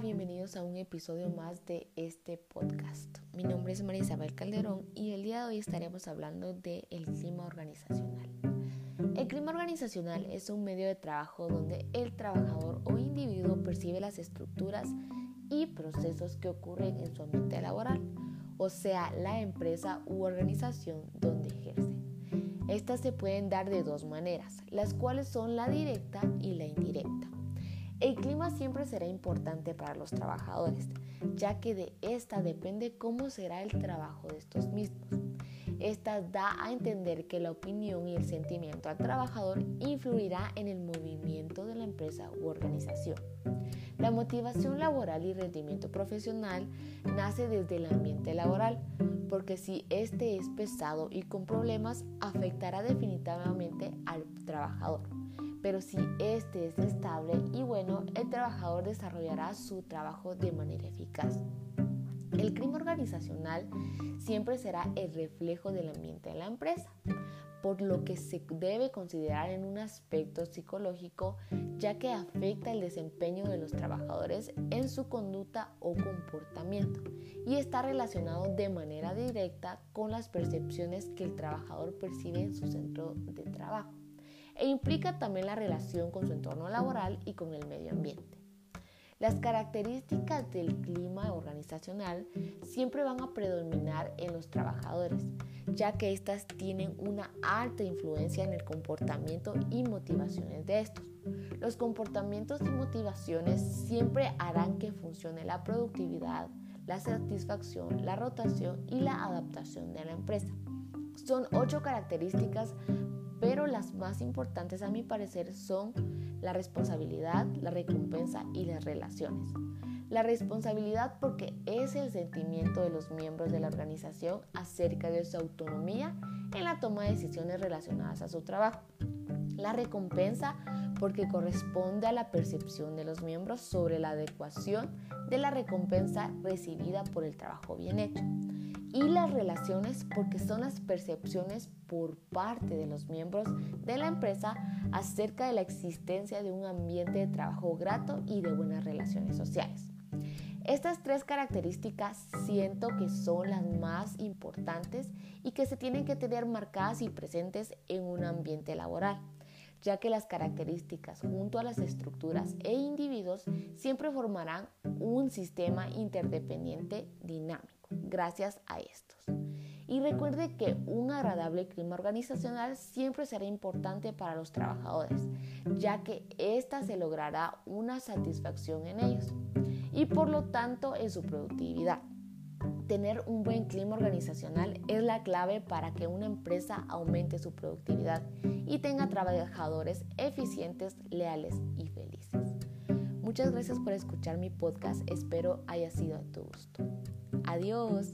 Bienvenidos a un episodio más de este podcast. Mi nombre es María Isabel Calderón y el día de hoy estaremos hablando del el clima organizacional. El clima organizacional es un medio de trabajo donde el trabajador o individuo percibe las estructuras y procesos que ocurren en su ambiente laboral, o sea, la empresa u organización donde ejerce. Estas se pueden dar de dos maneras, las cuales son la directa y la indirecta. El clima siempre será importante para los trabajadores, ya que de esta depende cómo será el trabajo de estos mismos. Esta da a entender que la opinión y el sentimiento al trabajador influirá en el movimiento de la empresa u organización. La motivación laboral y rendimiento profesional nace desde el ambiente laboral, porque si este es pesado y con problemas, afectará definitivamente al trabajador pero si este es estable y bueno, el trabajador desarrollará su trabajo de manera eficaz. El crimen organizacional siempre será el reflejo del ambiente de la empresa, por lo que se debe considerar en un aspecto psicológico, ya que afecta el desempeño de los trabajadores en su conducta o comportamiento y está relacionado de manera directa con las percepciones que el trabajador percibe en su centro de trabajo e implica también la relación con su entorno laboral y con el medio ambiente. Las características del clima organizacional siempre van a predominar en los trabajadores, ya que éstas tienen una alta influencia en el comportamiento y motivaciones de estos. Los comportamientos y motivaciones siempre harán que funcione la productividad, la satisfacción, la rotación y la adaptación de la empresa. Son ocho características pero las más importantes a mi parecer son la responsabilidad, la recompensa y las relaciones. La responsabilidad porque es el sentimiento de los miembros de la organización acerca de su autonomía en la toma de decisiones relacionadas a su trabajo. La recompensa porque corresponde a la percepción de los miembros sobre la adecuación de la recompensa recibida por el trabajo bien hecho y las relaciones porque son las percepciones por parte de los miembros de la empresa acerca de la existencia de un ambiente de trabajo grato y de buenas relaciones sociales. Estas tres características siento que son las más importantes y que se tienen que tener marcadas y presentes en un ambiente laboral, ya que las características junto a las estructuras e individuos siempre formarán un sistema interdependiente dinámico gracias a estos. Y recuerde que un agradable clima organizacional siempre será importante para los trabajadores, ya que ésta se logrará una satisfacción en ellos y por lo tanto en su productividad. Tener un buen clima organizacional es la clave para que una empresa aumente su productividad y tenga trabajadores eficientes, leales y felices. Muchas gracias por escuchar mi podcast, espero haya sido a tu gusto. Adiós.